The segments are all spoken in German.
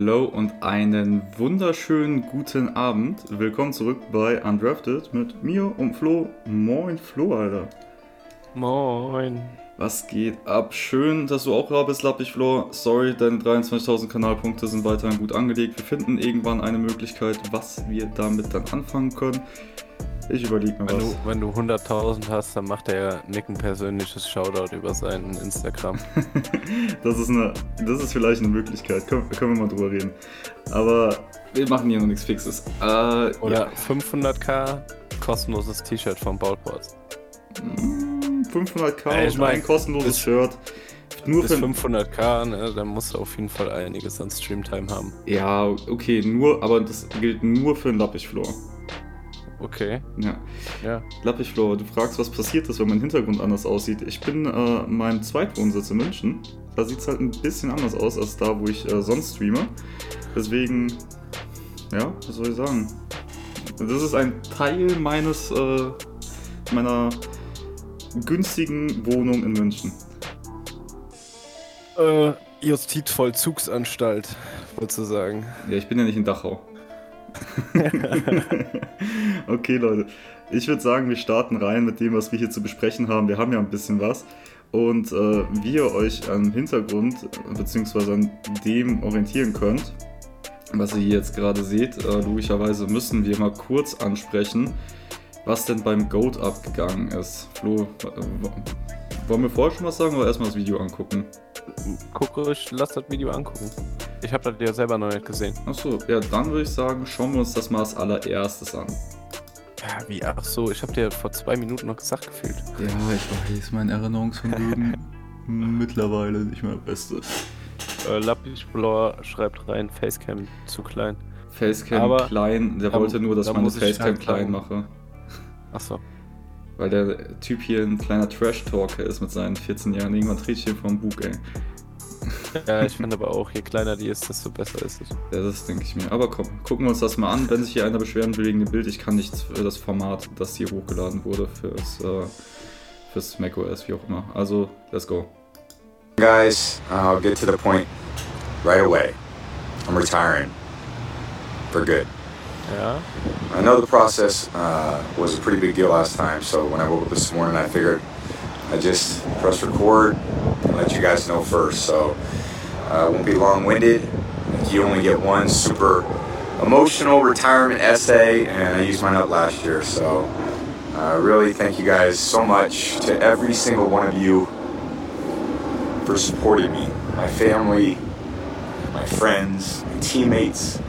Hallo und einen wunderschönen guten Abend. Willkommen zurück bei Undrafted mit mir und Flo. Moin Flo, Alter. Moin. Was geht ab? Schön, dass du auch da bist, Lappich Flo. Sorry, deine 23.000 Kanalpunkte sind weiterhin gut angelegt. Wir finden irgendwann eine Möglichkeit, was wir damit dann anfangen können. Ich überlege mir Wenn was. du, wenn du 100.000 hast, dann macht der Nick ein persönliches Shoutout über seinen Instagram. Das ist, eine, das ist vielleicht eine Möglichkeit. Können, können wir mal drüber reden. Aber wir machen hier noch nichts Fixes. Äh, Oder 500k, kostenloses T-Shirt von Bautboards. Mm, 500k Ey, ich mein, ein kostenloses bis- Shirt. Nur Bis für 500k, ne, dann musst du auf jeden Fall einiges an Streamtime haben. Ja, okay, nur, aber das gilt nur für einen Lappichfloor. Okay, Ja. ja. Lappichfloor, du fragst, was passiert ist, wenn mein Hintergrund anders aussieht. Ich bin äh, in meinem Zweitwohnsitz in München. Da sieht es halt ein bisschen anders aus als da, wo ich äh, sonst streame. Deswegen, ja, was soll ich sagen? Das ist ein Teil meines, äh, meiner günstigen Wohnung in München. Äh, Justizvollzugsanstalt, sozusagen. Ja, ich bin ja nicht in Dachau. okay, Leute. Ich würde sagen, wir starten rein mit dem, was wir hier zu besprechen haben. Wir haben ja ein bisschen was. Und äh, wie ihr euch am Hintergrund bzw. an dem orientieren könnt, was ihr hier jetzt gerade seht, äh, logischerweise müssen wir mal kurz ansprechen, was denn beim Goat abgegangen ist. Flo, wollen wir vorher schon was sagen oder erstmal das Video angucken? Guck ruhig, lass das Video angucken. Ich habe das ja selber noch nicht gesehen. Achso, ja, dann würde ich sagen, schauen wir uns das mal als allererstes an. Ja, wie? Ach so, ich habe dir vor zwei Minuten noch gesagt gefühlt. Ja, ich weiß, mein Erinnerungsvermögen mittlerweile nicht mehr Beste. Äh, Lappischblor schreibt rein, Facecam zu klein. Facecam Aber klein, der wollte nur, dass da man das Facecam halt klein mache. Ach so. Weil der Typ hier ein kleiner Trash-Talker ist mit seinen 14 Jahren. Irgendwann dreht ich hier vom Bug, ey. Ja, ich finde aber auch, je kleiner die ist, desto besser ist es. Ja, das denke ich mir. Aber komm, gucken wir uns das mal an. Wenn sich hier einer beschweren will wegen dem Bild, ich kann nichts für das Format, das hier hochgeladen wurde, fürs, äh, fürs macOS, wie auch immer. Also, let's go. Guys, I'll get to the point right away. I'm retiring for good. Ja, I know the process uh, was a pretty big deal last time, so when I woke up this morning, I figured I'd just press record and let you guys know first. So uh, it won't be long winded. You only get one super emotional retirement essay, and I used mine up last year. So uh, really, thank you guys so much to every single one of you for supporting me, my family, my friends, my teammates,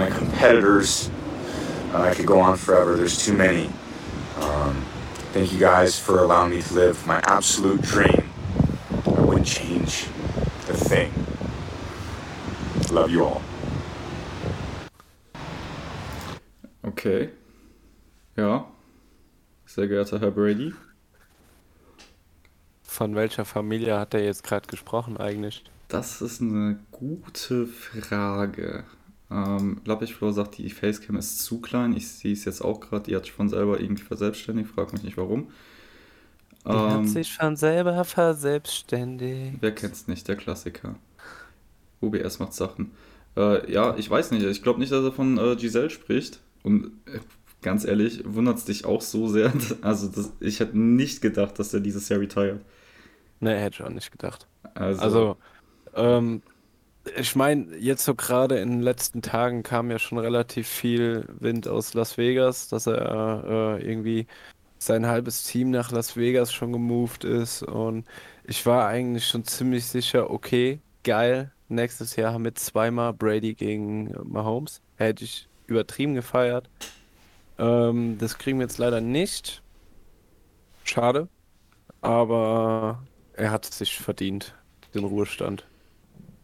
my competitors. Uh, I could go on forever. There's too many. Um, thank you guys for allowing me to live my absolute dream. I wouldn't change a thing. Love you all. Okay. Ja. Sehr geehrter Herr Brady. von welcher Familie hat er jetzt gerade gesprochen eigentlich? Das ist eine gute Frage. Ähm, Lappichfloor sagt, die Facecam ist zu klein. Ich sehe es jetzt auch gerade. Die hat sich von selber irgendwie verselbstständigt. Frag mich nicht warum. Die hat Ähm, sich von selber verselbstständigt. wer kennt's nicht? Der Klassiker. OBS macht Sachen. Äh, ja, ich weiß nicht. Ich glaube nicht, dass er von äh, Giselle spricht. Und äh, ganz ehrlich, wundert es dich auch so sehr? Also, das, ich hätte nicht gedacht, dass er dieses Jahr retired. Ne, hätte ich auch nicht gedacht. Also, Also, ähm, ich meine, jetzt so gerade in den letzten Tagen kam ja schon relativ viel Wind aus Las Vegas, dass er äh, irgendwie sein halbes Team nach Las Vegas schon gemoved ist und ich war eigentlich schon ziemlich sicher, okay, geil, nächstes Jahr haben wir zweimal Brady gegen Mahomes. Hätte ich übertrieben gefeiert. Ähm, das kriegen wir jetzt leider nicht. Schade, aber er hat es sich verdient, den Ruhestand.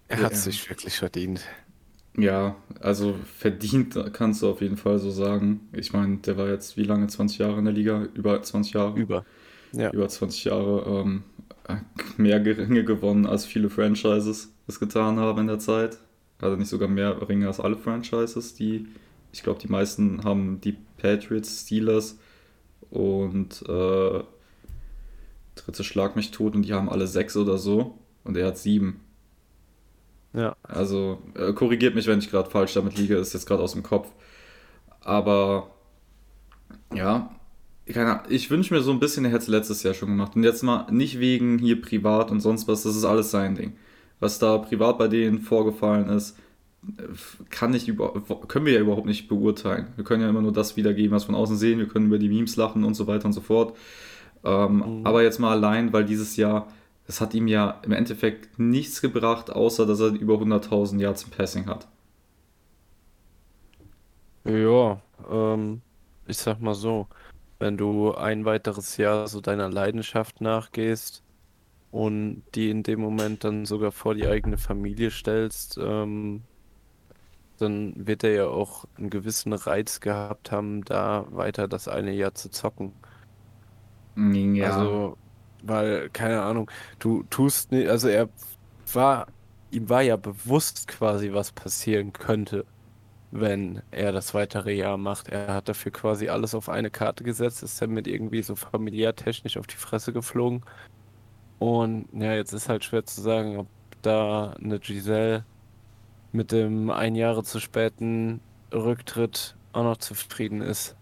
Er hat Ja. es sich wirklich verdient. Ja, also verdient kannst du auf jeden Fall so sagen. Ich meine, der war jetzt wie lange? 20 Jahre in der Liga? Über 20 Jahre? Über. Ja. Über 20 Jahre ähm, mehr Ringe gewonnen, als viele Franchises es getan haben in der Zeit. Also nicht sogar mehr Ringe als alle Franchises, die, ich glaube, die meisten haben die Patriots, Steelers und äh, dritte Schlag mich tot und die haben alle sechs oder so und er hat sieben. Ja. Also äh, korrigiert mich, wenn ich gerade falsch damit liege, ist jetzt gerade aus dem Kopf. Aber ja, keine Ahnung, ich wünsche mir so ein bisschen, er hätte es letztes Jahr schon gemacht. Und jetzt mal nicht wegen hier privat und sonst was, das ist alles sein Ding. Was da privat bei denen vorgefallen ist, kann ich über, können wir ja überhaupt nicht beurteilen. Wir können ja immer nur das wiedergeben, was von außen sehen. Wir können über die Memes lachen und so weiter und so fort. Ähm, mhm. Aber jetzt mal allein, weil dieses Jahr, es hat ihm ja im Endeffekt nichts gebracht, außer dass er über 100.000 Yards im Passing hat. Ja, ähm, ich sag mal so, wenn du ein weiteres Jahr so deiner Leidenschaft nachgehst und die in dem Moment dann sogar vor die eigene Familie stellst, ähm, dann wird er ja auch einen gewissen Reiz gehabt haben, da weiter das eine Jahr zu zocken. Ja. Also, weil, keine Ahnung, du tust nicht, also er war, ihm war ja bewusst quasi, was passieren könnte, wenn er das weitere Jahr macht. Er hat dafür quasi alles auf eine Karte gesetzt, ist dann mit irgendwie so familiär technisch auf die Fresse geflogen. Und ja, jetzt ist halt schwer zu sagen, ob da eine Giselle mit dem ein Jahre zu späten Rücktritt auch noch zufrieden ist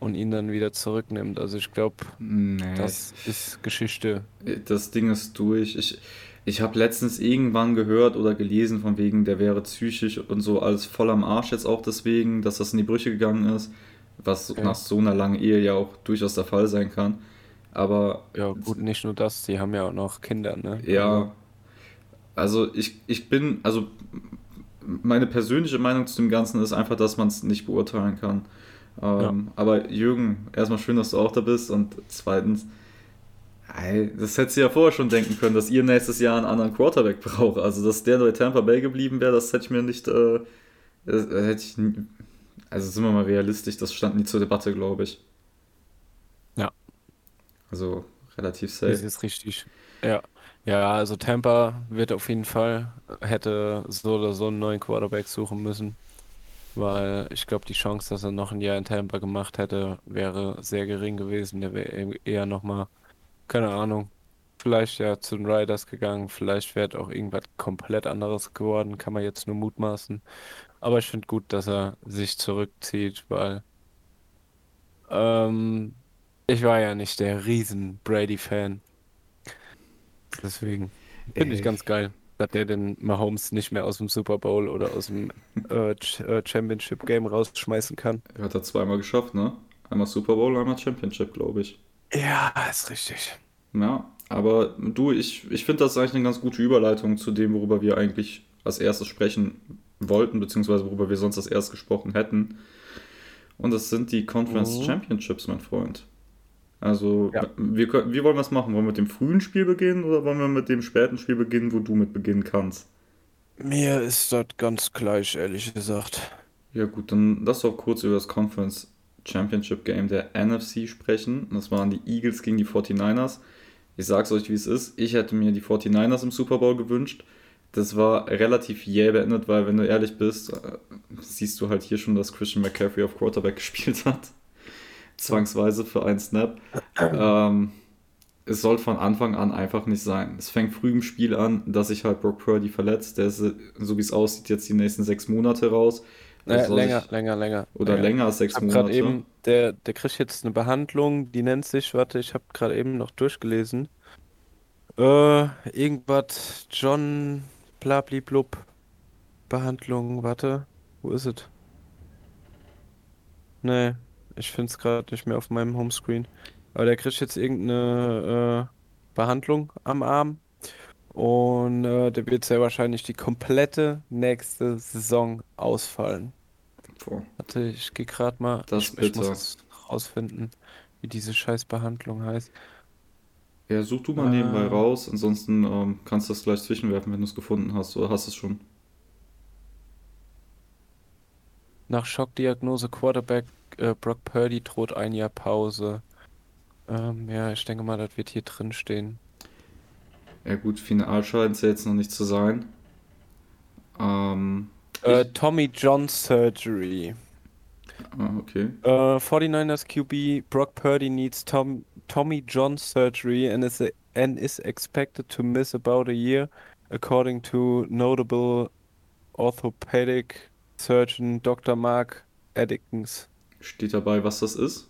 und ihn dann wieder zurücknimmt. Also ich glaube, nee. das ist Geschichte. Das Ding ist durch. Ich, ich habe letztens irgendwann gehört oder gelesen von wegen, der wäre psychisch und so alles voll am Arsch jetzt auch deswegen, dass das in die Brüche gegangen ist, was ja. nach so einer langen Ehe ja auch durchaus der Fall sein kann. Aber ja gut, nicht nur das, die haben ja auch noch Kinder, ne? Ja. Also, also ich, ich bin, also meine persönliche Meinung zu dem Ganzen ist einfach, dass man es nicht beurteilen kann. Ähm, ja. Aber Jürgen, erstmal schön, dass du auch da bist und zweitens, das hättest du ja vorher schon denken können, dass ihr nächstes Jahr einen anderen Quarterback braucht. Also, dass der bei Tampa Bay geblieben wäre, das hätte ich mir nicht, äh, hätte ich, also sind wir mal realistisch, das stand nie zur Debatte, glaube ich. Ja. Also relativ safe. Das ist richtig. Ja. Ja, also Tampa wird auf jeden Fall, hätte so oder so einen neuen Quarterback suchen müssen, weil ich glaube, die Chance, dass er noch ein Jahr in Tampa gemacht hätte, wäre sehr gering gewesen. Der wäre eher nochmal, keine Ahnung, vielleicht ja zu den Riders gegangen, vielleicht wäre auch irgendwas komplett anderes geworden, kann man jetzt nur mutmaßen. Aber ich finde gut, dass er sich zurückzieht, weil ähm, ich war ja nicht der riesen Brady-Fan. Deswegen finde ich ganz geil, dass der den Mahomes nicht mehr aus dem Super Bowl oder aus dem äh, äh Championship Game rausschmeißen kann. Er hat er zweimal geschafft, ne? Einmal Super Bowl, einmal Championship, glaube ich. Ja, ist richtig. Ja, aber du, ich, ich finde das eigentlich eine ganz gute Überleitung zu dem, worüber wir eigentlich als erstes sprechen wollten, beziehungsweise worüber wir sonst als erstes gesprochen hätten. Und das sind die Conference mhm. Championships, mein Freund. Also, ja. wir, wie wollen wir es machen? Wollen wir mit dem frühen Spiel beginnen oder wollen wir mit dem späten Spiel beginnen, wo du mit beginnen kannst? Mir ist das ganz gleich, ehrlich gesagt. Ja, gut, dann lass doch kurz über das Conference Championship Game der NFC sprechen. Das waren die Eagles gegen die 49ers. Ich sag's euch, wie es ist. Ich hätte mir die 49ers im Super Bowl gewünscht. Das war relativ jäh beendet, weil, wenn du ehrlich bist, äh, siehst du halt hier schon, dass Christian McCaffrey auf Quarterback gespielt hat zwangsweise für einen Snap. Ähm, es soll von Anfang an einfach nicht sein. Es fängt früh im Spiel an, dass sich halt Brock Purdy verletzt. Der ist, so wie es aussieht, jetzt die nächsten sechs Monate raus. Äh, länger, ich, länger, länger. Oder länger, länger als sechs ich Monate. Eben, der, der kriegt jetzt eine Behandlung, die nennt sich, warte, ich habe gerade eben noch durchgelesen. Äh, irgendwas, John Blabli-Blub. Behandlung, warte, wo ist es? Nee, ich finde es gerade nicht mehr auf meinem Homescreen. Aber der kriegt jetzt irgendeine äh, Behandlung am Arm. Und äh, der wird sehr wahrscheinlich die komplette nächste Saison ausfallen. Boah. Warte, ich gehe gerade mal. Das ich, ich muss rausfinden, wie diese scheiß Behandlung heißt. Ja, such du mal äh, nebenbei raus, ansonsten ähm, kannst du das gleich zwischenwerfen, wenn du es gefunden hast, oder hast du es schon? Nach Schockdiagnose Quarterback äh, Brock Purdy droht ein Jahr Pause. Ähm, ja, ich denke mal, das wird hier drin stehen. Ja gut, final scheint es jetzt noch nicht zu sein. Ähm, äh, Tommy John Surgery. Ah, okay. Uh, 49ers QB Brock Purdy needs Tom, Tommy John surgery and is, a, and is expected to miss about a year according to notable orthopedic surgeon Dr. Mark Addickins. Steht dabei, was das ist?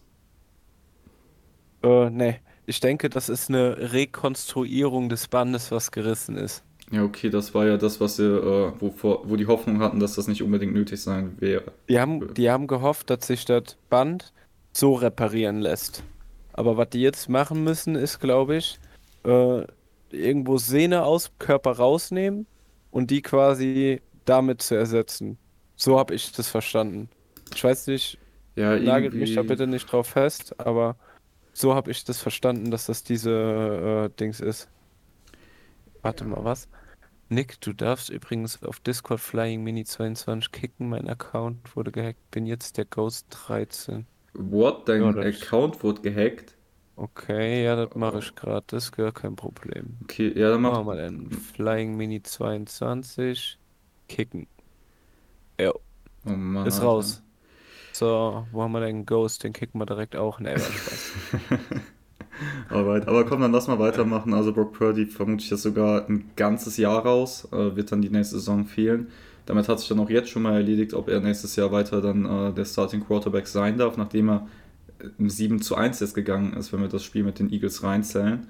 Äh, nee. Ich denke, das ist eine Rekonstruierung des Bandes, was gerissen ist. Ja, okay, das war ja das, was sie, äh, wo, wo die Hoffnung hatten, dass das nicht unbedingt nötig sein wäre. Die haben, die haben gehofft, dass sich das Band so reparieren lässt. Aber was die jetzt machen müssen, ist, glaube ich, äh, irgendwo Sehne aus Körper rausnehmen und die quasi damit zu ersetzen. So habe ich das verstanden. Ich weiß nicht, Ja, nagelt mich da irgendwie. bitte nicht drauf fest, aber so habe ich das verstanden, dass das diese äh, Dings ist. Warte mal, was? Nick, du darfst übrigens auf Discord Flying Mini 22 kicken. Mein Account wurde gehackt. Bin jetzt der Ghost 13. What? Dein Ja, Account wurde gehackt? Okay, ja, das mache ich gerade. Das ist gar kein Problem. Okay, ja, dann Machen mach. wir denn. Flying Mini 22. Kicken. Ja, Oh Mann, ist raus. So, wo haben wir denn Ghost? Den kicken wir direkt auch. Ne, war Spaß. Alright, aber komm, dann lass mal weitermachen. Also Brock Purdy vermute ich jetzt sogar ein ganzes Jahr raus, äh, wird dann die nächste Saison fehlen. Damit hat sich dann auch jetzt schon mal erledigt, ob er nächstes Jahr weiter dann äh, der Starting Quarterback sein darf, nachdem er im 7 zu 1 jetzt gegangen ist, wenn wir das Spiel mit den Eagles reinzählen.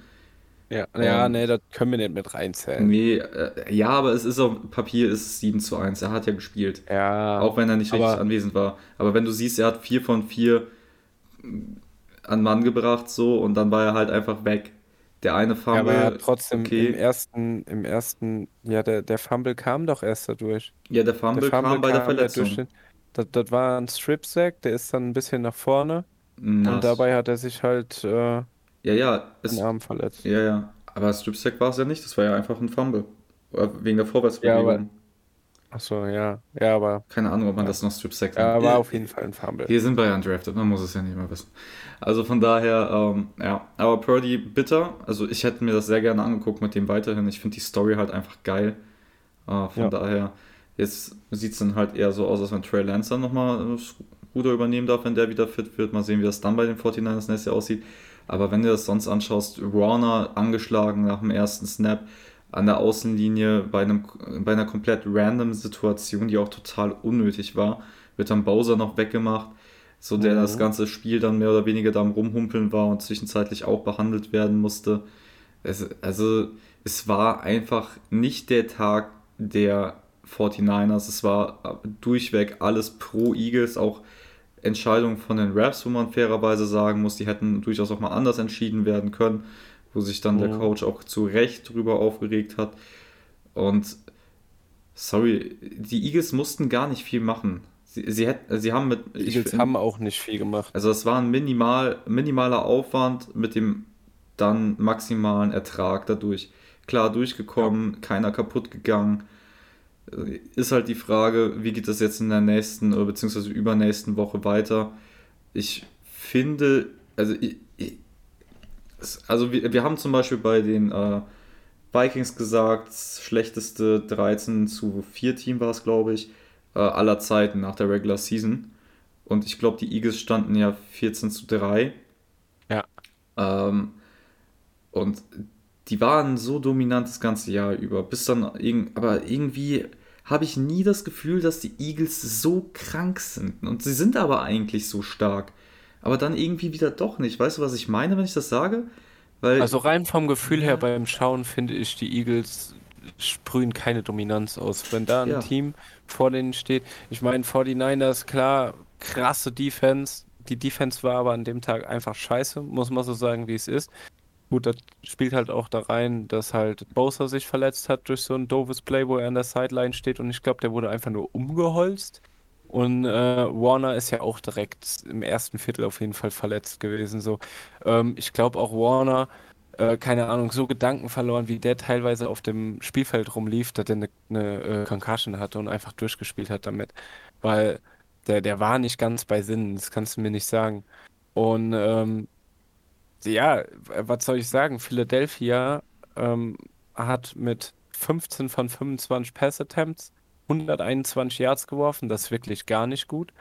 Ja, ja, Und- nee, das können wir nicht mit reinzählen. Nee, äh, ja, aber es ist auf Papier ist es 7 zu 1. Er hat ja gespielt. Ja, Auch wenn er nicht richtig anwesend war. Aber wenn du siehst, er hat 4 von 4 an Mann gebracht so und dann war er halt einfach weg. Der eine ja, aber er Fumble, trotzdem okay. im ersten, im ersten, ja, der, der Fumble kam doch erst dadurch. Ja, der Der Fumble kam Fumble bei der Verletzung. den, das, das war ein Strip-Sack, der ist dann ein bisschen nach vorne Na, und dabei hat er sich halt äh, Ja, ja, es, Arm verletzt. ja, ja. Aber Strip Sack war es ja nicht, das war ja einfach ein Fumble. Äh, Wegen der Vorwärtsbewegung. Ja, aber- Achso, ja, ja, aber Keine Ahnung, ob man Ja. das noch Strip Sack ja, nennt. war auf jeden Fall ein Fumble. Wir sind bei Undrafted, man muss es ja nicht mehr wissen. Also von daher, ähm, ja. Aber Purdy bitter. Also ich hätte mir das sehr gerne angeguckt mit dem weiterhin. Ich finde die Story halt einfach geil. Äh, von Ja. daher, jetzt sieht es dann halt eher so aus, als wenn Trey Lance dann nochmal das Ruder übernehmen darf, wenn der wieder fit wird. Mal sehen, wie das dann bei den 49ers nächstes Jahr aussieht. Aber wenn du das sonst anschaust, Warner angeschlagen nach dem ersten Snap an der Außenlinie bei, einem, bei einer komplett random Situation, die auch total unnötig war, wird dann Bowser noch weggemacht, so der Mhm. das ganze Spiel dann mehr oder weniger da am Rumhumpeln war und zwischenzeitlich auch behandelt werden musste. Es, also es war einfach nicht der Tag der 49ers, es war durchweg alles pro Eagles, auch Entscheidungen von den Raps, wo man fairerweise sagen muss, die hätten durchaus auch mal anders entschieden werden können, wo sich dann der Mhm. Coach auch zu Recht drüber aufgeregt hat. Und sorry, die Eagles mussten gar nicht viel machen. Sie, sie, hätten, sie haben mit. Die ich Eagles find- haben auch nicht viel gemacht. also es war ein minimal, minimaler Aufwand mit dem dann maximalen Ertrag dadurch. Klar durchgekommen, keiner kaputt gegangen. Äh, Ist halt die Frage, wie geht das jetzt in der nächsten oder beziehungsweise übernächsten Woche weiter? Ich finde, also ich, ich, es- also wir, wir haben zum Beispiel bei den äh, Vikings gesagt, das schlechteste 13 zu 4 Team war es, glaube ich, äh, aller Zeiten nach der Regular Season. Und ich glaube, die Eagles standen ja 14 zu 3. Ja. Ähm, und die waren so dominant das ganze Jahr über. Bis dann, aber irgendwie habe ich nie das Gefühl, dass die Eagles so krank sind. Und sie sind aber eigentlich so stark. Aber dann irgendwie wieder doch nicht. Weißt du, was ich meine, wenn ich das sage? Weil, Also rein vom Gefühl her beim Schauen finde ich, die Eagles sprühen keine Dominanz aus. Wenn da ein Ja. Team vor denen steht, ich meine 49ers, klar, krasse Defense. Die Defense war aber an dem Tag einfach scheiße, muss man so sagen, wie es ist. Gut, das spielt halt auch da rein, dass halt Bosa sich verletzt hat durch so ein doofes Play, wo er an der Sideline steht und ich glaube, der wurde einfach nur umgeholzt. Und äh, Warner ist ja auch direkt im ersten Viertel auf jeden Fall verletzt gewesen. So, ähm, ich glaube auch Warner, äh, keine Ahnung, so Gedanken verloren, wie der teilweise auf dem Spielfeld rumlief, dass er eine, eine äh, Concussion hatte und einfach durchgespielt hat damit. Weil der, der war nicht ganz bei Sinnen, das kannst du mir nicht sagen. Und ähm, ja, was soll ich sagen? Philadelphia ähm, hat mit 15 von 25 Pass Attempts 121 Yards geworfen, das ist wirklich gar nicht gut.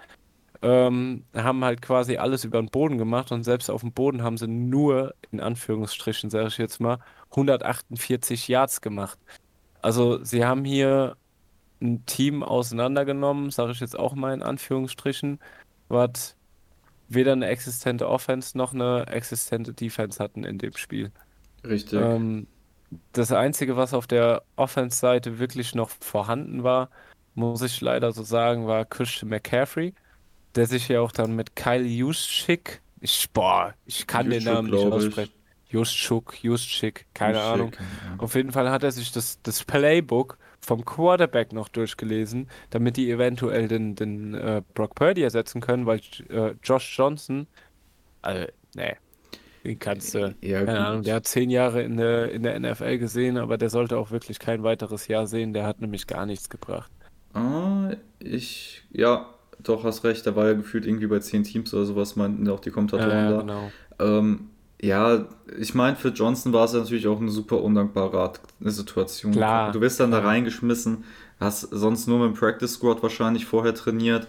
Ähm, haben halt quasi alles über den Boden gemacht und selbst auf dem Boden haben sie nur, in Anführungsstrichen sage ich jetzt mal, 148 Yards gemacht. Also, sie haben hier ein Team auseinandergenommen, sage ich jetzt auch mal in Anführungsstrichen, was weder eine existente Offense noch eine existente Defense hatten in dem Spiel. Richtig. Ähm, das Einzige, was auf der Offense-Seite wirklich noch vorhanden war, muss ich leider so sagen, war Christian McCaffrey, der sich ja auch dann mit Kyle Juszczyk, ich, boah, ich kann den Juszczyk, Namen nicht aussprechen. Juszczyk, Juszczyk, keine Juszczyk, Ahnung. ja. Auf jeden Fall hat er sich das, das Playbook vom Quarterback noch durchgelesen, damit die eventuell den, den äh, Brock Purdy ersetzen können, weil äh, Josh Johnson, also, nee, den kannst du, Ja, keine Ahnung, der hat zehn Jahre in der, in der NFL gesehen, aber der sollte auch wirklich kein weiteres Jahr sehen, der hat nämlich gar nichts gebracht. Ah, ich, ja, doch, hast recht, der war ja gefühlt irgendwie bei zehn Teams oder sowas, meinten auch die Kommentatoren Ja, ja, da. genau. Ähm, ja, ich meine, für Johnson war es natürlich auch eine super undankbare Art- Situation. Klar, Du wirst dann da reingeschmissen, hast sonst nur mit dem Practice Squad wahrscheinlich vorher trainiert.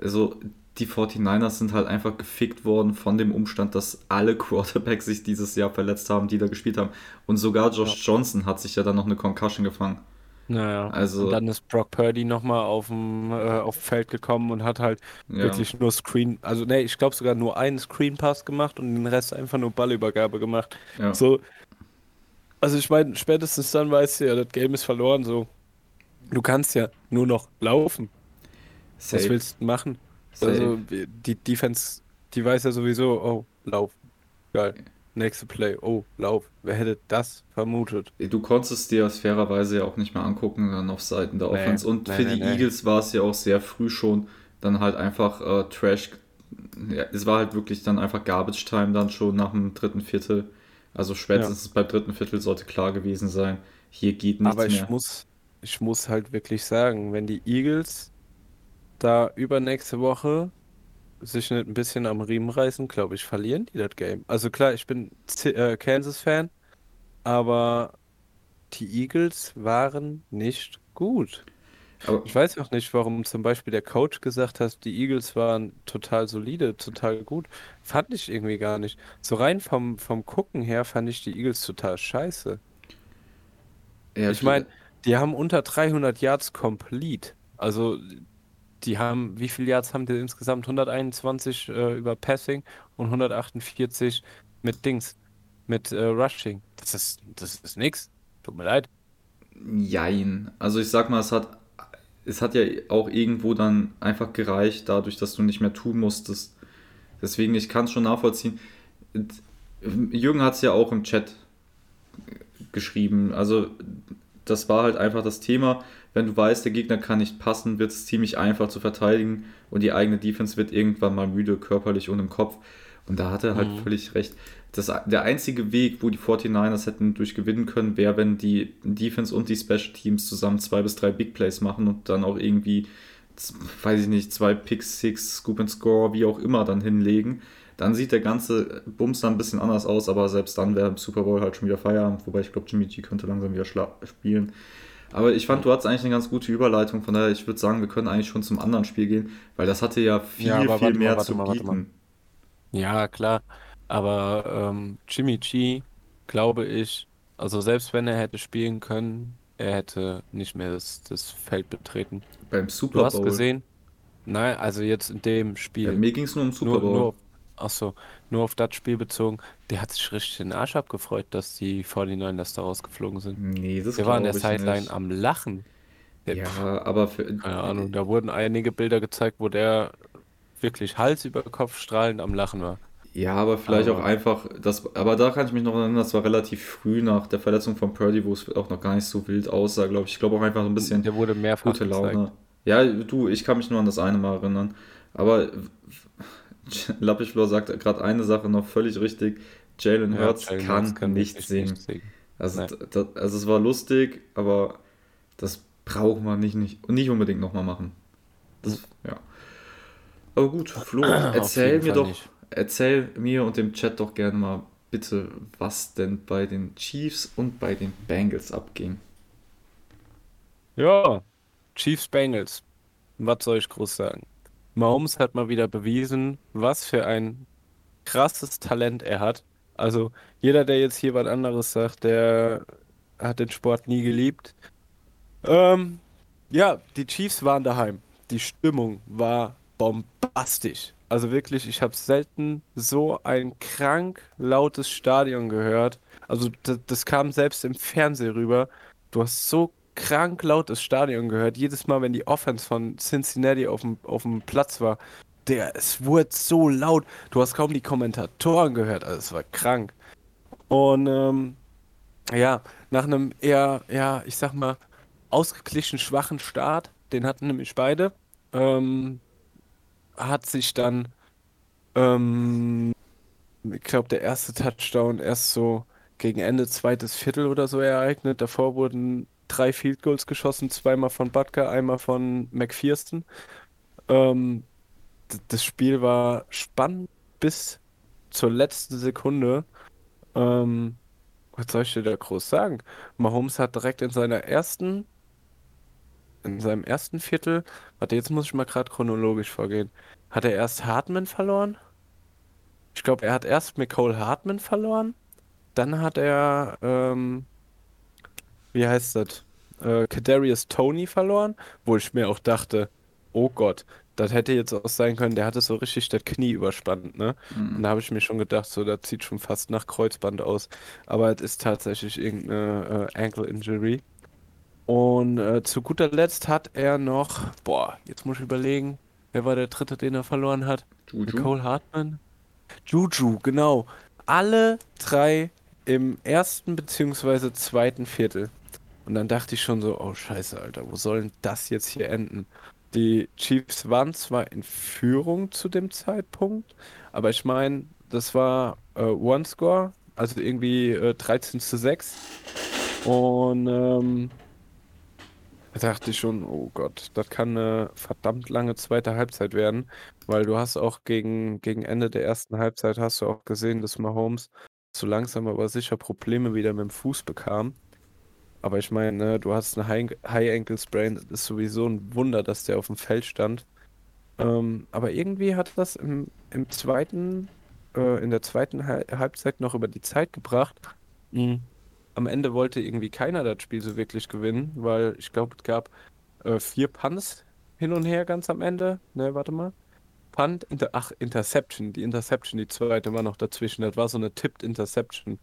Also, die 49ers sind halt einfach gefickt worden von dem Umstand, dass alle Quarterbacks sich dieses Jahr verletzt haben, die da gespielt haben. Und sogar Josh Johnson hat sich ja dann noch eine Concussion gefangen. Naja, Also- und dann ist Brock Purdy nochmal auf dem äh, auf Feld gekommen und hat halt Ja. wirklich nur Screen, also nee, ich glaube sogar nur einen Screen Pass gemacht und den Rest einfach nur Ballübergabe gemacht. Ja. So, also ich meine, spätestens dann weißt du ja, das Game ist verloren, so. Du kannst ja nur noch laufen. Was Safe. willst du machen? Safe. Also die Defense, die weiß ja sowieso, oh, lauf. Geil. Nächste Play, oh, lauf. Wer hätte das vermutet? Du konntest es dir fairerweise ja auch nicht mehr angucken, dann auf Seiten der Nee, Offense. Und nee, für nee, die. Eagles war es ja auch sehr früh schon dann halt einfach äh, Trash. Ja, es war halt wirklich dann einfach Garbage Time dann schon nach dem dritten Viertel. Also spätestens beim dritten Viertel sollte klar gewesen sein, hier geht nichts Aber ich mehr. muss, ich muss halt wirklich sagen, wenn die Eagles da übernächste Woche sich nicht ein bisschen am Riemen reißen, glaube ich, verlieren die das Game. Also klar, ich bin äh, Kansas-Fan, aber die Eagles waren nicht gut. Aber Ich weiß auch nicht, warum zum Beispiel der Coach gesagt hat, die Eagles waren total solide, total gut. Fand ich irgendwie gar nicht. So rein vom, vom Gucken her fand ich die Eagles total scheiße. ja, Ich meine, die haben unter 300 Yards complete. Also, die haben, wie viele Yards haben die insgesamt? 121 äh, über Passing und 148 mit Dings, mit äh, Rushing. Das ist, das ist nix. Tut mir leid. Jein. Also ich sag mal, es hat, es hat ja auch irgendwo dann einfach gereicht, dadurch, dass du nicht mehr tun musstest. Deswegen, ich kann es schon nachvollziehen. Jürgen hat es ja auch im Chat geschrieben. Also das war halt einfach das Thema. Wenn du weißt, der Gegner kann nicht passen, wird es ziemlich einfach zu verteidigen und die eigene Defense wird irgendwann mal müde, körperlich und im Kopf. Und da hat er halt Mhm. völlig recht. Das, der einzige Weg, wo die 49ers hätten durchgewinnen können, wäre, wenn die Defense und die Special Teams zusammen zwei bis drei Big Plays machen und dann auch irgendwie, weiß ich nicht, zwei Picks, Six, Scoop and Score, wie auch immer dann hinlegen. Dann sieht der ganze Bums dann ein bisschen anders aus, aber selbst dann wäre im Super Bowl halt schon wieder Feierabend, wobei ich glaube, Jimmy G könnte langsam wieder spielen. Aber ich fand, du hattest eigentlich eine ganz gute Überleitung, von daher, ich würde sagen, wir können eigentlich schon zum anderen Spiel gehen, weil das hatte ja viel, Ja, aber viel warte mal, mehr warte zu mal, mal. bieten. Ja, klar. Aber ähm, Jimmy G, glaube ich, also selbst wenn er hätte spielen können, er hätte nicht mehr das, das Feld betreten. Beim Du Super hast Bowl. gesehen? Nein, also jetzt in dem Ja, Spiel. mir ging es nur um Super Nur, Bowl. nur, auf- ach so, nur auf das Spiel bezogen. Der hat sich richtig den Arsch abgefreut, dass die 49ers da rausgeflogen sind. nee, das Der war an der Sideline nicht. am Lachen. Der, Ja, aber für, keine Ahnung, da wurden einige Bilder gezeigt, wo der wirklich Hals über Kopf strahlend am Lachen war. Ja, aber vielleicht Aber- auch einfach, das, aber da kann ich mich noch erinnern, das war relativ früh nach der Verletzung von Purdy, wo es auch noch gar nicht so wild aussah, glaube ich. Ich glaube auch einfach so ein bisschen Der wurde mehrfach gute gezeigt. Laune. Ja, du, ich kann mich nur an das eine Mal erinnern. Aber Lappischflor sagt gerade eine Sache noch völlig richtig. Jalen Ja, Hurts Jalen kann, Hurts nicht singen. nicht singen. Also, also es war lustig, aber das braucht man nicht, nicht, nicht unbedingt nochmal machen. Das, ja. Aber gut, Flo, erzähl mir Fall doch, nicht. erzähl mir und dem Chat doch gerne mal bitte, was denn bei den Chiefs und bei den Bengals abging. Ja, Chiefs Bengals. Was soll ich groß sagen? Mahomes hat mal wieder bewiesen, was für ein krasses Talent er hat. Also jeder, der jetzt hier was anderes sagt, der hat den Sport nie geliebt. Ähm, ja, die Chiefs waren daheim. Die Stimmung war bombastisch. Also wirklich, ich habe selten so ein krank lautes Stadion gehört. Also das, das kam selbst im Fernsehen rüber. Du hast so krank lautes Stadion gehört. Jedes Mal, wenn die Offense von Cincinnati auf dem, auf dem Platz war, der, es wurde so laut. Du hast kaum die Kommentatoren gehört. Also es war krank. Und ähm, ja, nach einem eher, ja, ich sag mal, ausgeglichen schwachen Start, den hatten nämlich beide, ähm, hat sich dann, ähm, ich glaube, der erste Touchdown erst so gegen Ende zweites Viertel oder so ereignet. Davor wurden drei Field Goals geschossen, zweimal von Butker, einmal von McPherson. Ähm, das Spiel war spannend bis zur letzten Sekunde. Ähm, was soll ich dir da groß sagen? Mahomes hat direkt in seiner ersten, in seinem ersten Viertel, warte, jetzt muss ich mal gerade chronologisch vorgehen. Hat er erst Hartman verloren? Ich glaube, er hat erst Nicole Hartman verloren. Dann hat er, ähm, wie heißt das? Äh, Kadarius Tony verloren, wo ich mir auch dachte, oh Gott, das hätte jetzt auch sein können, der hatte so richtig das Knie überspannt, ne? Mhm. Und da habe ich mir schon gedacht, so, das sieht schon fast nach Kreuzband aus. Aber es ist tatsächlich irgendeine äh, Ankle Injury. Und äh, zu guter Letzt hat er noch, boah, jetzt muss ich überlegen, wer war der dritte, den er verloren hat? Juju. Nicole Hartman? Juju, genau. Alle drei im ersten beziehungsweise zweiten Viertel. Und dann dachte ich schon so, oh scheiße, Alter, wo soll denn das jetzt hier enden? Die Chiefs waren zwar in Führung zu dem Zeitpunkt, aber ich meine, das war äh, One Score, also irgendwie äh, 13 zu 6. Und ähm, da dachte ich schon, oh Gott, das kann eine verdammt lange zweite Halbzeit werden, weil du hast auch gegen, gegen Ende der ersten Halbzeit hast du auch gesehen, dass Mahomes so langsam aber sicher Probleme wieder mit dem Fuß bekam. Aber ich meine, ne, du hast eine High, High Ankle Sprain, das ist sowieso ein Wunder, dass der auf dem Feld stand. Ähm, aber irgendwie hat das im, im zweiten, äh, in der zweiten Halbzeit noch über die Zeit gebracht. Mhm. Am Ende wollte irgendwie keiner das Spiel so wirklich gewinnen, weil ich glaube, es gab äh, vier Punts hin und her ganz am Ende. Ne, warte mal. Punt, Inter ach, Interception. Die Interception, die zweite war noch dazwischen. Das war so eine Tipped Interception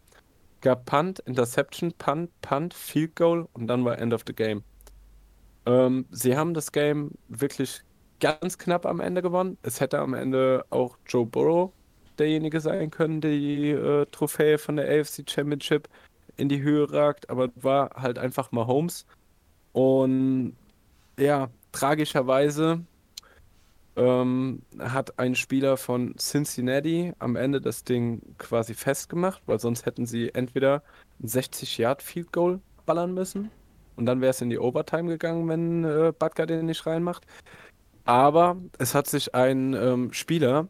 gab Punt, Interception, Punt, Punt, Field Goal und dann war End of the Game. Ähm, sie haben das Game wirklich ganz knapp am Ende gewonnen. Es hätte am Ende auch Joe Burrow derjenige sein können, der die äh, Trophäe von der AFC Championship in die Höhe ragt, aber war halt einfach mal Holmes. Und ja, tragischerweise ähm, hat ein Spieler von Cincinnati am Ende das Ding quasi festgemacht, weil sonst hätten sie entweder ein 60-Yard-Field-Goal ballern müssen und dann wäre es in die Overtime gegangen, wenn äh, Butker den nicht reinmacht. Aber es hat sich ein ähm, Spieler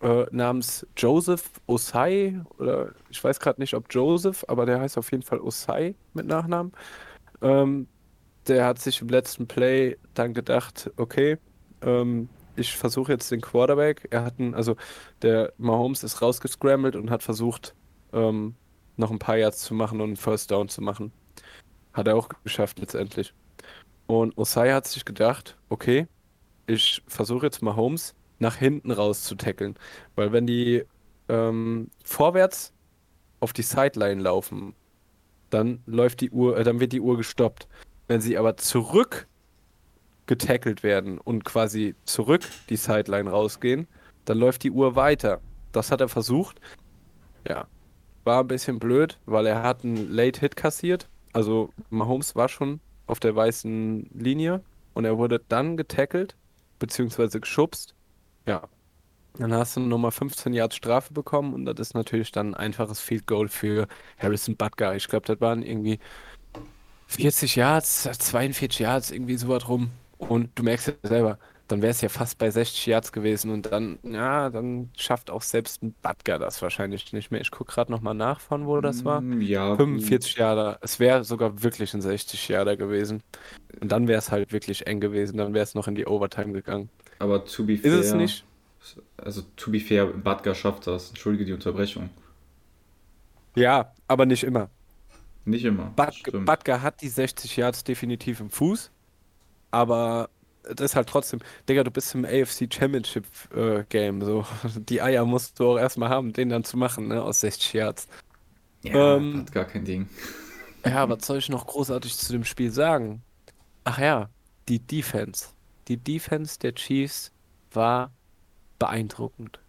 äh, namens Joseph Osai, oder ich weiß gerade nicht, ob Joseph, aber der heißt auf jeden Fall Osai mit Nachnamen. Ähm, der hat sich im letzten Play dann gedacht, okay, ähm, ich versuche jetzt den Quarterback. Er hat einen, also der Mahomes ist rausgescrambled und hat versucht, ähm, noch ein paar Yards zu machen und einen First Down zu machen. Hat er auch geschafft letztendlich. Und Osai hat sich gedacht, okay, ich versuche jetzt Mahomes nach hinten raus zu tackeln. Weil wenn die ähm, vorwärts auf die Sideline laufen, dann läuft die Uhr, äh, dann wird die Uhr gestoppt. Wenn sie aber zurück getackelt werden und quasi zurück die Sideline rausgehen, dann läuft die Uhr weiter. Das hat er versucht. Ja, war ein bisschen blöd, weil er hat einen Late Hit kassiert. Also Mahomes war schon auf der weißen Linie und er wurde dann getackelt, beziehungsweise geschubst. Ja. Dann hast du nochmal 15 Yards Strafe bekommen und das ist natürlich dann ein einfaches Field Goal für Harrison Butker. Ich glaube, das waren irgendwie 40 Yards, 42 Yards, irgendwie sowas rum. Und du merkst ja selber, dann wäre es ja fast bei 60 Yards gewesen und dann, ja, dann schafft auch selbst ein Butker das wahrscheinlich nicht mehr. Ich gucke gerade nochmal nach, von wo das war. Mm, ja. 45 Jahre. Es wäre sogar wirklich ein 60 Jahre gewesen. Und dann wäre es halt wirklich eng gewesen. Dann wäre es noch in die Overtime gegangen. Aber to be fair. Ist es nicht? Also to be fair, Butker schafft das. Entschuldige die Unterbrechung. Ja, aber nicht immer. Nicht immer. Stimmt. Butker hat die 60 Yards definitiv im Fuß, aber das ist halt trotzdem, Digga, du bist im AFC Championship äh, Game, so. Die Eier musst du auch erstmal haben, den dann zu machen, ne, aus 60 Yards. Ja, ähm, hat gar kein Ding. Ja, was soll ich noch großartig zu dem Spiel sagen? Ach ja, die Defense. Die Defense der Chiefs war beeindruckend.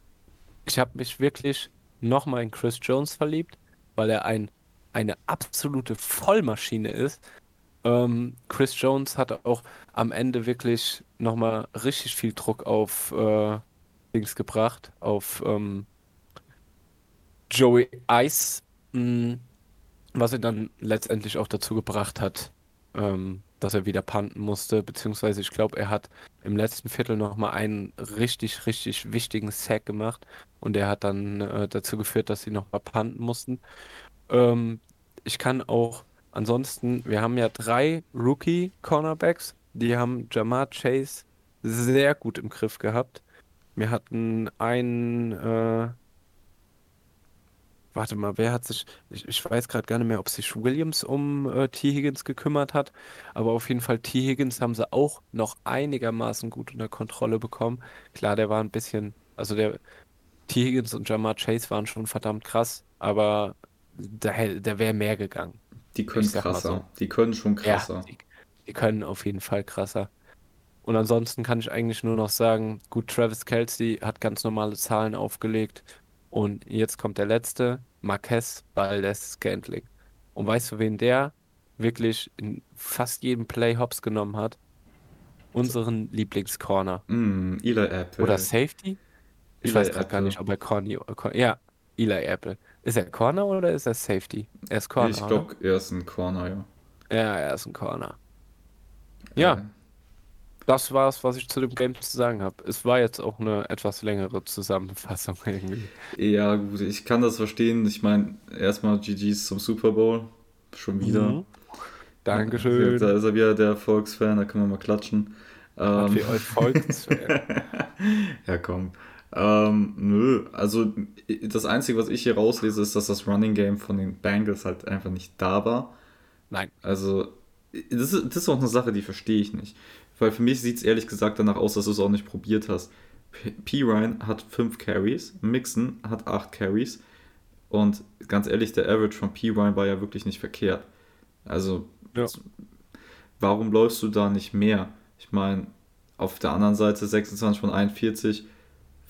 Ich habe mich wirklich nochmal in Chris Jones verliebt, weil er ein, eine absolute Vollmaschine ist. Ähm, Chris Jones hat auch am Ende wirklich nochmal richtig viel Druck auf äh, Dings gebracht, auf ähm, Joey Ice, mh, was ihn dann letztendlich auch dazu gebracht hat, ähm, dass er wieder punten musste, beziehungsweise ich glaube, er hat im letzten Viertel nochmal einen richtig, richtig wichtigen Sack gemacht und der hat dann äh, dazu geführt, dass sie nochmal punten mussten. Ähm, ich kann auch ansonsten, wir haben ja drei Rookie-Cornerbacks, die haben Jamar Chase sehr gut im Griff gehabt. Wir hatten einen, äh, warte mal, wer hat sich, ich, ich weiß gerade gar nicht mehr, ob sich Williams um äh, T. Higgins gekümmert hat, aber auf jeden Fall T. Higgins haben sie auch noch einigermaßen gut unter Kontrolle bekommen. Klar, der war ein bisschen, also der T. Higgins und Jamar Chase waren schon verdammt krass, aber der, der wäre mehr gegangen. Die können krasser. so. Die können schon Ja, krasser. die, die können auf jeden Fall krasser. Und ansonsten kann ich eigentlich nur noch sagen, gut, Travis Kelce hat ganz normale Zahlen aufgelegt. Und jetzt kommt der letzte, Marquez Valdez Scantling. Und weißt du, wen der wirklich in fast jedem Play hops genommen hat? Unseren Lieblingscorner. Mm, Eli Apple. Oder Safety? Ich Eli weiß gerade gar nicht, ob er Corny, Cor- ja, Eli Apple. Ist er Corner oder ist er Safety? Er ist Corner, Ich glaube, er ist ein Corner, ja. Ja, er ist ein Corner. Ja. Äh, Das war's, was ich zu dem Game zu sagen habe. Es war jetzt auch eine etwas längere Zusammenfassung irgendwie. Ja, gut, ich kann das verstehen. Ich meine, erstmal GG's zum Super Bowl. Schon wieder. Mhm. Dankeschön. Da ist er wieder der Erfolgsfan, da können wir mal klatschen. Hat Ähm, für euch folgt. ja, komm. Ähm, nö, also das Einzige, was ich hier rauslese, ist, dass das Running Game von den Bengals halt einfach nicht da war. Nein. Also, das ist, das ist auch eine Sache, die verstehe ich nicht. Weil für mich sieht es ehrlich gesagt danach aus, dass du es auch nicht probiert hast. P. P. Ryan hat 5 Carries, Mixon hat 8 Carries. Und ganz ehrlich, der Average von P. Ryan war ja wirklich nicht verkehrt. Also, Ja. warum läufst du da nicht mehr? Ich meine, auf der anderen Seite 26 von 41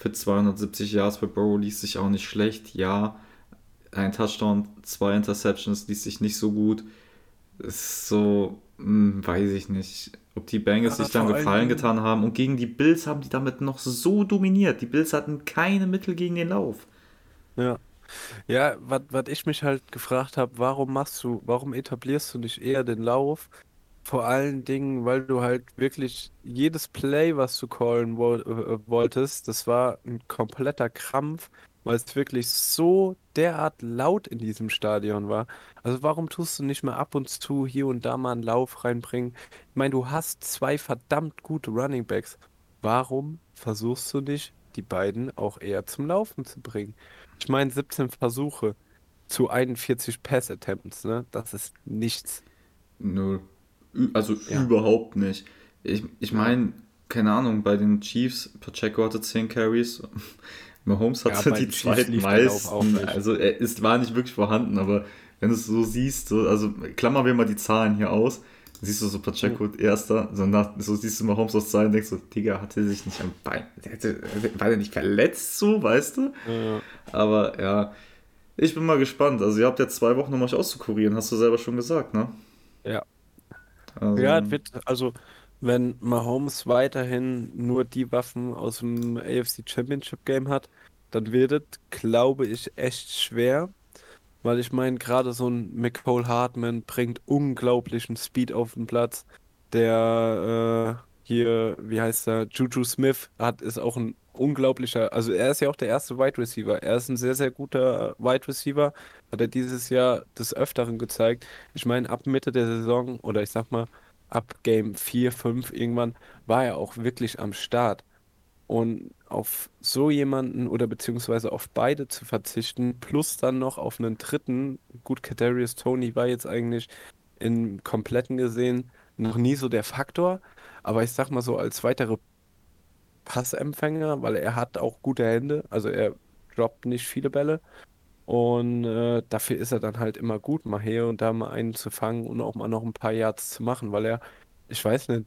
für 270 Yards bei Burrow liest sich auch nicht schlecht. Ja, ein Touchdown, zwei Interceptions liest sich nicht so gut. Ist so, hm, weiß ich nicht, ob die Bengals Ja, sich dann Gefallen getan haben. Und gegen die Bills haben die damit noch so dominiert. Die Bills hatten keine Mittel gegen den Lauf. Ja. Ja, was ich mich halt gefragt habe, warum machst du, warum etablierst du nicht eher den Lauf? Vor allen Dingen, weil du halt wirklich jedes Play, was du callen wo äh, wolltest, das war ein kompletter Krampf, weil es wirklich so derart laut in diesem Stadion war. Also warum tust du nicht mal ab und zu hier und da mal einen Lauf reinbringen? Ich meine, du hast zwei verdammt gute Running Backs. Warum versuchst du nicht, die beiden auch eher zum Laufen zu bringen? Ich meine, 17 Versuche zu 41 Pass-Attempts, ne? Das ist nichts. Null. Also Ja. überhaupt nicht. Ich, ich meine, keine Ahnung, bei den Chiefs, Pacheco hatte 10 Carries, Mahomes Ja, hatte bei die zweitmeisten. Also er ist, war nicht wirklich vorhanden, aber wenn du es so siehst, so, also klammern wir mal die Zahlen hier aus, dann siehst du so Pacheco erster, so, nach, so siehst du Mahomes aus Zahlen und denkst so, Digga, hatte sich nicht am Bein, der hatte, war der nicht verletzt so, weißt du? Äh, Aber ja, ich bin mal gespannt. Also ihr habt ja zwei Wochen, um euch auszukurieren, hast du selber schon gesagt, ne? Ja. Also, Ja, wird, also, wenn Mahomes weiterhin nur die Waffen aus dem AFC Championship Game hat, dann wird es, glaube ich, echt schwer. Weil ich meine, gerade so ein McCole Hartman bringt unglaublichen Speed auf den Platz. Der äh, hier, wie heißt er, Juju Smith hat, ist auch ein unglaublicher, also er ist ja auch der erste Wide Receiver. Er ist ein sehr, sehr guter Wide Receiver. Hat er dieses Jahr des Öfteren gezeigt. Ich meine, ab Mitte der Saison, oder ich sag mal, ab Game 4, 5 irgendwann, war er auch wirklich am Start. Und auf so jemanden oder beziehungsweise auf beide zu verzichten, plus dann noch auf einen dritten, gut, Kadarius Tony war jetzt eigentlich im Kompletten gesehen noch nie so der Faktor, aber ich sag mal so als weitere Passempfänger, weil er hat auch gute Hände, also er droppt nicht viele Bälle und äh, dafür ist er dann halt immer gut, mal hier und da mal einen zu fangen und auch mal noch ein paar Yards zu machen, weil er, ich weiß nicht,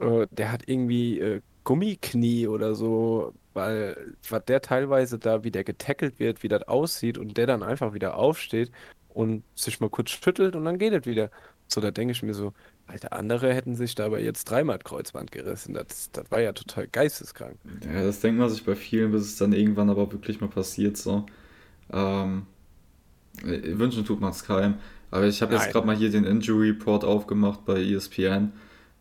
äh, der hat irgendwie äh, Gummiknie oder so, weil was der teilweise da, wie der getackelt wird, wie das aussieht und der dann einfach wieder aufsteht und sich mal kurz schüttelt und dann geht es wieder. So, da denke ich mir so, Alter, andere hätten sich da aber jetzt dreimal Kreuzband gerissen. Das, das war ja total geisteskrank. Ja, das denkt man sich bei vielen, bis es dann irgendwann aber wirklich mal passiert. So. Ähm, äh, wünschen tut man es keinem. Aber ich habe jetzt gerade mal hier den Injury Report aufgemacht bei ESPN.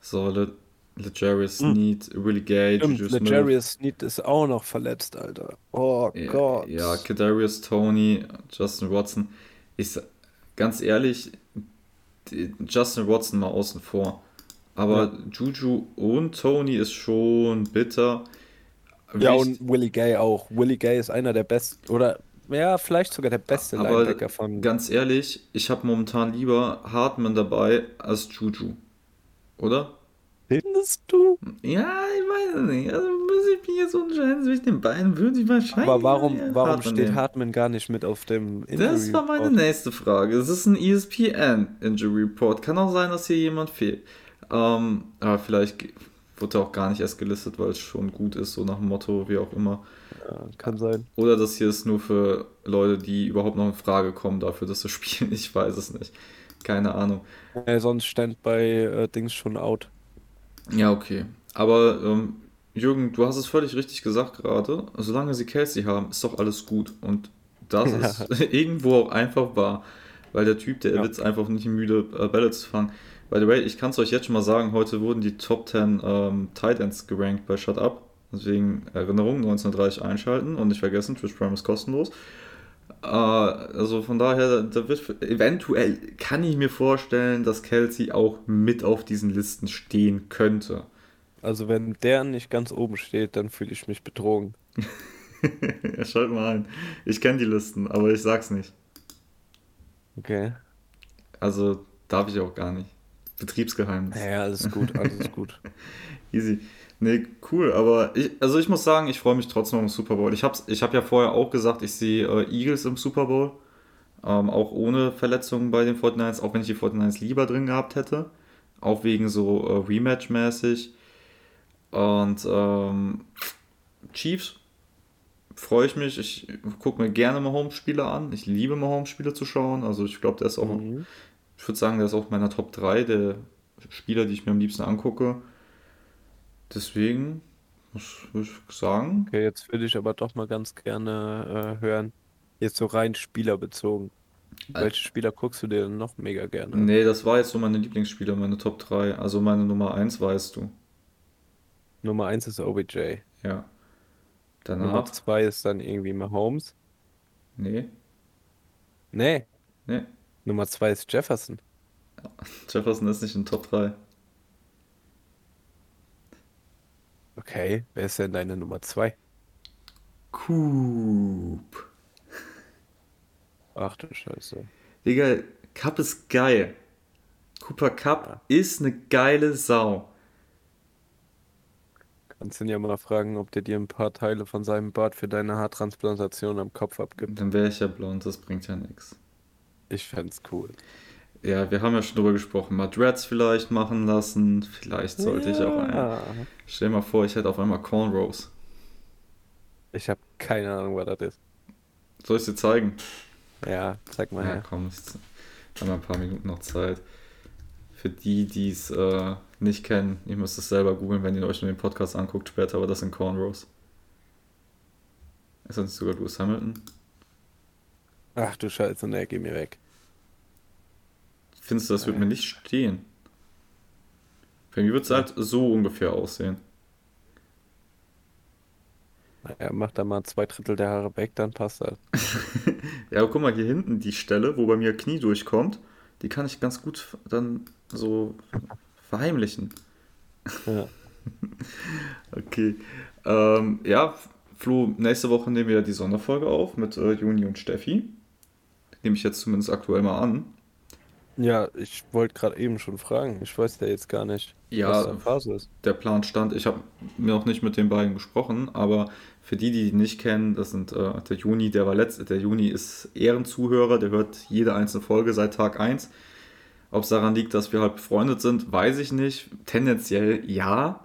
So, Le Legarius Hm. Sneed, Willie Gay, Juju Smith. Sneed ist auch noch verletzt, Alter. Oh Ja, Gott. ja, Kadarius Tony, Justin Watson. Ich ganz ehrlich, Justin Watson mal außen vor. Aber Juju und Tony ist schon bitter. Ja, und Willie Gay auch. Willie Gay ist einer der besten, oder ja, vielleicht sogar der beste Aber Linebacker von. ganz ehrlich, ich habe momentan lieber Hartman dabei als Juju. Oder? Findest du? Ja, ich weiß es nicht. Also muss ich mich jetzt entscheiden zwischen den beiden, würde ich wahrscheinlich. Aber warum, warum steht nehmen. Hartman gar nicht mit auf dem Das war meine Report? nächste Frage. Es ist ein ESPN Injury Report. Kann auch sein, dass hier jemand fehlt. Ähm, aber vielleicht wurde er auch gar nicht erst gelistet, weil es schon gut ist, so nach dem Motto, wie auch immer. Ja, kann sein. Oder das hier ist nur für Leute, die überhaupt noch in Frage kommen dafür, dass sie spielen. Ich weiß es nicht. Keine Ahnung. Ja, sonst stand bei äh, Dings schon out. Ja, okay. Aber ähm, Jürgen, du hast es völlig richtig gesagt gerade. Solange sie Kelsey haben, ist doch alles gut. Und das ist irgendwo auch einfach wahr. Weil der Typ, der Ja. wird es einfach nicht müde, äh, Bälle zu fangen. By the way, ich kann es euch jetzt schon mal sagen, heute wurden die Top 10 ähm, Tight Ends gerankt bei Shut Up. Deswegen Erinnerung, 1930 einschalten und nicht vergessen, Twitch Prime ist kostenlos. Äh, also von daher, da wird eventuell kann ich mir vorstellen, dass Kelsey auch mit auf diesen Listen stehen könnte. Also wenn der nicht ganz oben steht, dann fühle ich mich betrogen. ja, schalt mal ein. Ich kenne die Listen, aber ich sag's nicht. Okay. Also darf ich auch gar nicht. Betriebsgeheimnis. Ja, alles gut, alles gut. Easy. Nee, cool, aber ich, also ich muss sagen, ich freue mich trotzdem auf den Super Bowl. Ich habe ich hab ja vorher auch gesagt, ich sehe äh, Eagles im Super Bowl. Ähm, auch ohne Verletzungen bei den 49ers, auch wenn ich die 49ers lieber drin gehabt hätte. Auch wegen so äh, Rematch-mäßig. Und ähm, Chiefs freue ich mich. Ich gucke mir gerne Mahomes-Spiele an. Ich liebe Mahomes-Spiele zu schauen. Also ich glaube, der ist auch Mhm. ich würde sagen, der ist auch meiner Top 3 der Spieler, die ich mir am liebsten angucke. Deswegen muss ich sagen, Okay, jetzt würde ich aber doch mal ganz gerne äh, hören. Jetzt so rein spielerbezogen. Al- Welche Spieler guckst du dir denn noch mega gerne? nee, das war jetzt so meine Lieblingsspieler, meine Top 3. Also meine Nummer 1 weißt du. Nummer 1 ist OBJ. Ja. Nummer Danach, 2 ist dann irgendwie Mahomes. nee, Nee, nee. Nummer 2 ist Jefferson. Jefferson ist nicht in Top 3. Okay, wer ist denn deine Nummer 2? Coop. Ach du Scheiße. Digga, Cup ist geil. Cooper Cup Ja. ist eine geile Sau. Kannst ihn ja mal fragen, ob der dir ein paar Teile von seinem Bart für deine Haartransplantation am Kopf abgibt. Dann wäre ich ja blond, das bringt ja nichts. Ich fänd's cool. Ja, wir haben ja schon drüber gesprochen. Mal Dreads vielleicht machen lassen. Vielleicht sollte ich auch ein. Ja. Stell dir mal vor, ich hätte auf einmal Cornrows. Ich habe keine Ahnung, was das ist. Soll ich dir zeigen? Ja, zeig mal Ja, her. komm, ich haben wir ein paar Minuten noch Zeit. Für die, die es äh, nicht kennen, ihr müsst es selber googeln, wenn ihr euch nur den Podcast anguckt später, aber das sind Cornrows. Ist das nicht sogar Lewis Hamilton? Ach du Scheiße, ne, geh mir weg. Findest du, das wird mir nicht stehen? Für mich wird es halt so ungefähr aussehen. Naja, mach da mal zwei Drittel der Haare weg, dann passt das. Ja, aber guck mal, hier hinten die Stelle, wo bei mir Knie durchkommt, die kann ich ganz gut dann so verheimlichen. Ja. Okay. Ähm, ja, Flo, nächste Woche nehmen wir ja die Sonderfolge auf mit äh, Juni und Steffi. Nehme ich jetzt zumindest aktuell mal an. Ja, ich wollte gerade eben schon fragen. Ich weiß ja jetzt gar nicht, Ja, was da Phase ist. der Plan stand. Ich habe mir noch nicht mit den beiden gesprochen, aber für die, die ihn nicht kennen, das sind äh, der Juni, der war letzt, der Juni ist Ehrenzuhörer, der hört jede einzelne Folge seit Tag 1. Ob es daran liegt, dass wir halt befreundet sind, weiß ich nicht. Tendenziell ja.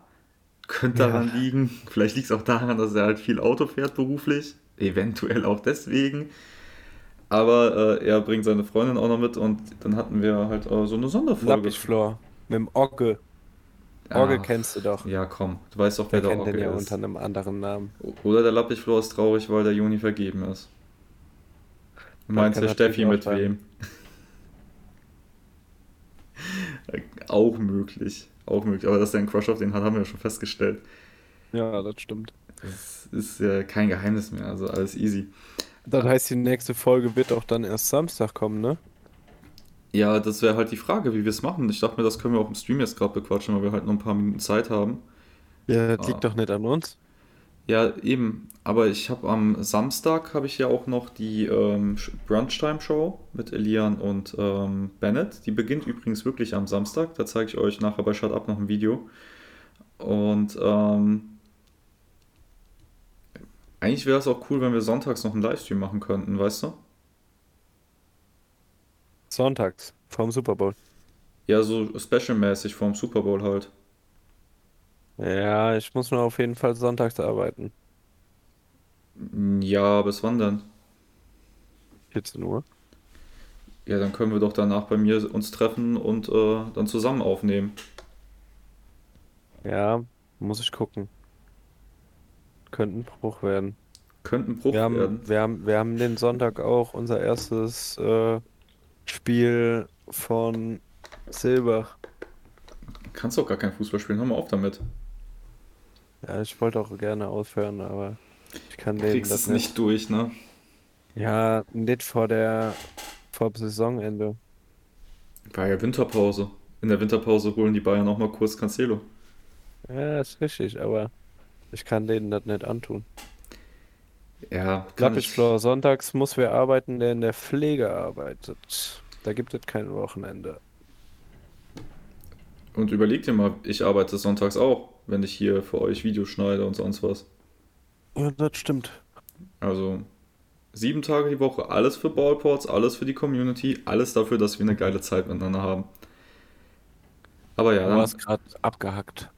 Könnte Ja. daran liegen. Vielleicht liegt es auch daran, dass er halt viel Auto fährt beruflich. Eventuell auch deswegen. Aber äh, er bringt seine Freundin auch noch mit und dann hatten wir halt äh, so eine Sonderfolge. Lappichflor mit dem Ogge. Ja. Ogge kennst du doch. Ja, komm, du weißt doch, wer Wer der kennt den Ocke ja ist. unter einem anderen Namen? Oder der Lappichflor ist traurig, weil der Juni vergeben ist. Du meinst der Steffi mit wem? auch möglich. Auch möglich. Aber dass er einen Crush auf den hat, haben wir ja schon festgestellt. Ja, das stimmt. Das ist ja kein Geheimnis mehr, also alles easy. Das heißt, die nächste Folge wird auch dann erst Samstag kommen, ne? Ja, das wäre halt die Frage, wie wir es machen. Ich dachte mir, das können wir auch im Stream jetzt gerade bequatschen, weil wir halt noch ein paar Minuten Zeit haben. Ja, das Ah. liegt doch nicht an uns. Ja, eben. Aber ich habe am Samstag habe ich ja auch noch die ähm, Brunchtime-Show mit Elian und ähm, Bennett. Die beginnt übrigens wirklich am Samstag. Da zeige ich euch nachher bei Shut Up noch ein Video. Und ähm, eigentlich wäre es auch cool, wenn wir sonntags noch einen Livestream machen könnten, weißt du? Sonntags, vorm Super Bowl. Ja, so special-mäßig vorm Super Bowl halt. Ja, ich muss nur auf jeden Fall sonntags arbeiten. Ja, bis wann denn? 14 Uhr. Ja, dann können wir doch danach bei mir uns treffen und äh, dann zusammen aufnehmen. Ja, muss ich gucken. Könnte ein Bruch werden. Könnte ein Bruch Wir haben, werden. wir haben, wir haben den Sonntag auch unser erstes äh, Spiel von Silbach. Kannst doch gar kein Fußball spielen, hör mal auf damit. Ja, ich wollte auch gerne aufhören, aber ich kann Du kriegst das es nicht. nicht durch, ne? Ja, nicht vor der vor dem Saisonende. War ja Winterpause. In der Winterpause holen die Bayern auch mal kurz Cancelo. Ja, ist richtig, aber ich kann denen das nicht antun. Ja, kann ich. Sonntags muss wer arbeiten, der in der Pflege arbeitet. Da gibt es kein Wochenende. Und überleg dir mal, ich arbeite sonntags auch, wenn ich hier für euch Videos schneide und sonst was. Ja, das stimmt. Also sieben Tage die Woche, alles für Ballports, alles für die Community, alles dafür, dass wir eine geile Zeit miteinander haben. Aber ja, Du dann, warst gerade abgehackt.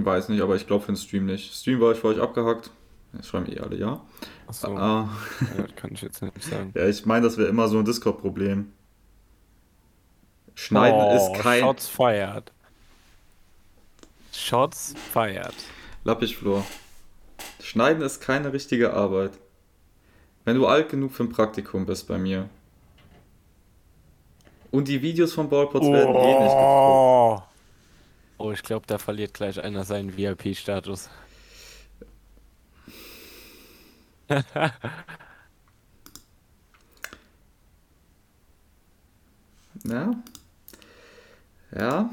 Ich weiß nicht, aber ich glaube für den Stream nicht. Stream war ich für euch abgehackt. Das schreiben eh alle, ja. Achso, Ah, ja, das kann ich jetzt nicht sagen. ja, ich meine, das wäre immer so ein Discord-Problem. Schneiden Oh, ist kein Shots fired. Shots fired. Lappichflor. Schneiden ist keine richtige Arbeit. Wenn du alt genug für ein Praktikum bist bei mir. Und die Videos von Ballpots werden eh nicht geguckt. Oh, ich glaube, da verliert gleich einer seinen VIP-Status. Ja. Ja.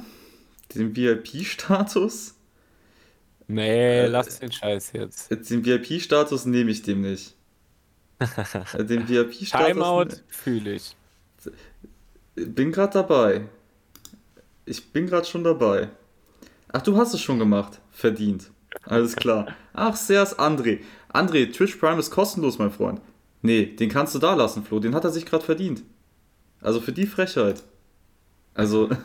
Den VIP-Status. Nee, Äh, lass den Scheiß jetzt. Den VIP-Status nehme ich dem nicht. Äh, Den VIP-Status. Timeout fühle ich. Bin gerade dabei. Ich bin gerade schon dabei. Ach, du hast es schon gemacht. Verdient. Alles klar. Ach, Seas André. André, Twitch Prime ist kostenlos, mein Freund. Nee, den kannst du da lassen, Flo. Den hat er sich gerade verdient. Also für die Frechheit. Also,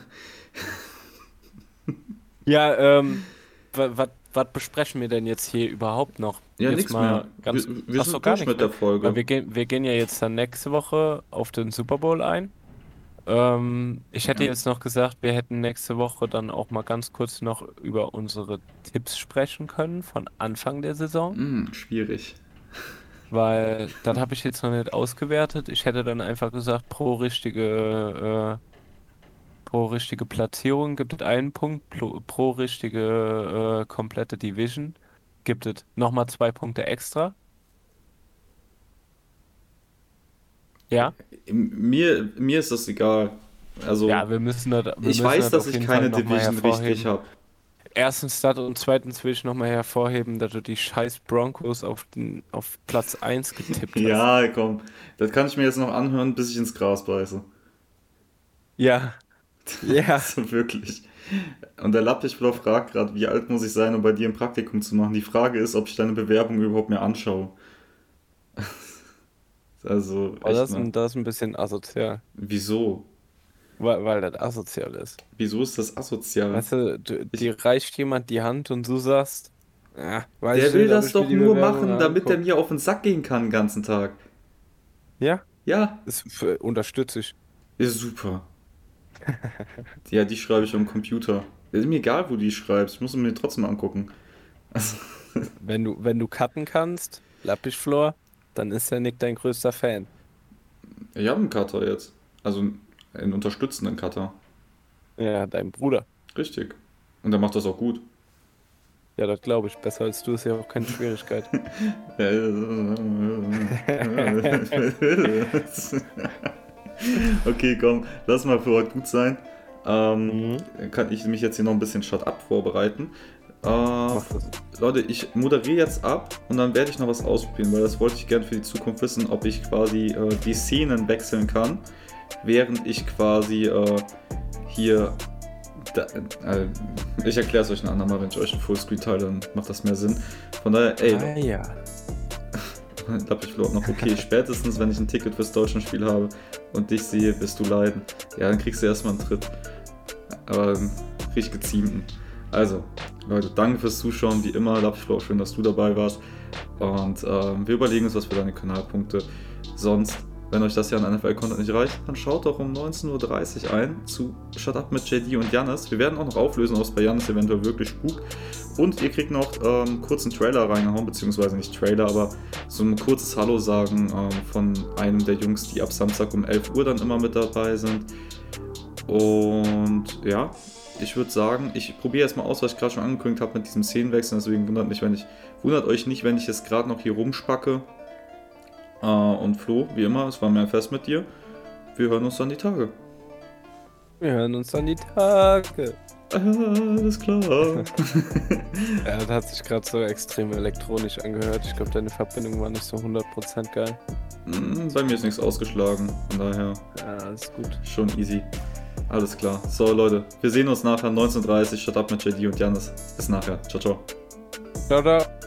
Ja, ähm, was besprechen wir denn jetzt hier überhaupt noch? ja, nichts mal mehr. Ganz, wir wir sind gar durch mit der mehr. Folge. Weil wir gehen, wir gehen ja jetzt dann nächste Woche auf den Super Bowl ein. Ähm, ich hätte Ja. jetzt noch gesagt, wir hätten nächste Woche dann auch mal ganz kurz noch über unsere Tipps sprechen können von Anfang der Saison, Hm, schwierig. weil das habe ich jetzt noch nicht ausgewertet. Ich hätte dann einfach gesagt, pro richtige, äh, pro richtige Platzierung gibt es einen Punkt, pro, pro richtige äh, komplette Division gibt es nochmal zwei Punkte extra. Ja? Mir, mir ist das egal. Also, Ja, wir müssen das, wir ich müssen weiß, das dass ich keine Division richtig habe. erstens das und zweitens will ich nochmal hervorheben, dass du die scheiß Broncos auf, den, auf Platz 1 getippt hast. Ja, komm. Das kann ich mir jetzt noch anhören, bis ich ins Gras beiße. Ja. Ja. Also wirklich. Und der Lappichblau fragt gerade, wie alt muss ich sein, um bei dir ein Praktikum zu machen? Die Frage ist, ob ich deine Bewerbung überhaupt mehr anschaue. Also, Aber das, ne? ist- das ist ein bisschen asozial. Wieso? Weil, weil das asozial ist. Wieso ist das asozial? Weißt du, du dir reicht jemand die Hand und du sagst, ja, weiß der will das doch nur machen, damit er mir auf den Sack gehen kann den ganzen Tag. Ja, Ja, das unterstütze ich. ist super. ja, die schreibe ich am Computer. Ist mir egal, wo die schreibst. Ich muss sie mir trotzdem angucken. Wenn du, wenn du cutten kannst, Lappichflor, dann ist der Nick dein größter Fan. ich habe einen Cutter jetzt. Also einen unterstützenden Cutter. Ja, dein Bruder. Richtig. Und der macht das auch gut. Ja, das glaube ich. Besser als du ist ja auch keine Schwierigkeit. okay, komm, lass mal für heute gut sein. Ähm, Mhm. Kann ich mich jetzt hier noch ein bisschen Shut Up vorbereiten. Äh. Leute, ich moderiere jetzt ab und dann werde ich noch was ausprobieren, weil das wollte ich gerne für die Zukunft wissen, ob ich quasi äh, die Szenen wechseln kann, während ich quasi äh, hier. Da, äh, ich erkläre es euch ein andermal, wenn ich euch einen Fullscreen teile, dann macht das mehr Sinn. Von daher, ey, Ah ja. ich vielleicht noch okay. Spätestens, wenn ich ein Ticket fürs Deutschlandspiel habe und dich sehe, wirst du leiden. Ja, dann kriegst du erstmal einen Tritt. Aber einen richtig geziemten. Also, Leute, danke fürs Zuschauen. Wie immer, Lapschlau, schön, dass du dabei warst. Und ähm, wir überlegen uns was für deine Kanalpunkte. Sonst, wenn euch das hier an NFL-Content nicht reicht, dann schaut doch um 19.30 Uhr ein zu Shut Up mit JD und Jannis. Wir werden auch noch auflösen, ob es bei Jannis eventuell wirklich spukt. Und ihr kriegt noch ähm, einen kurzen Trailer reingehauen, beziehungsweise nicht Trailer, aber so ein kurzes Hallo sagen ähm, von einem der Jungs, die ab Samstag um 11 Uhr dann immer mit dabei sind. Und ja, ich würde sagen, ich probiere erstmal aus, was ich gerade schon angekündigt habe mit diesem Szenenwechsel. Deswegen wundert, mich, wenn ich, wundert euch nicht, wenn ich jetzt gerade noch hier rumspacke. Äh, und Flo, wie immer, es war mir ein Fest mit dir. Wir hören uns dann die Tage. Wir hören uns dann die Tage. Alles klar. Ja, das hat sich gerade so extrem elektronisch angehört. Ich glaube, deine Verbindung war nicht so 100% geil. Mm, Bei mir ist nichts ausgeschlagen, von daher Ja, ist gut. schon easy. Alles klar. So, Leute, wir sehen uns nachher 19.30 Uhr. Shut up mit JD und Janis. Bis nachher. Ciao, ciao. Ciao, ciao.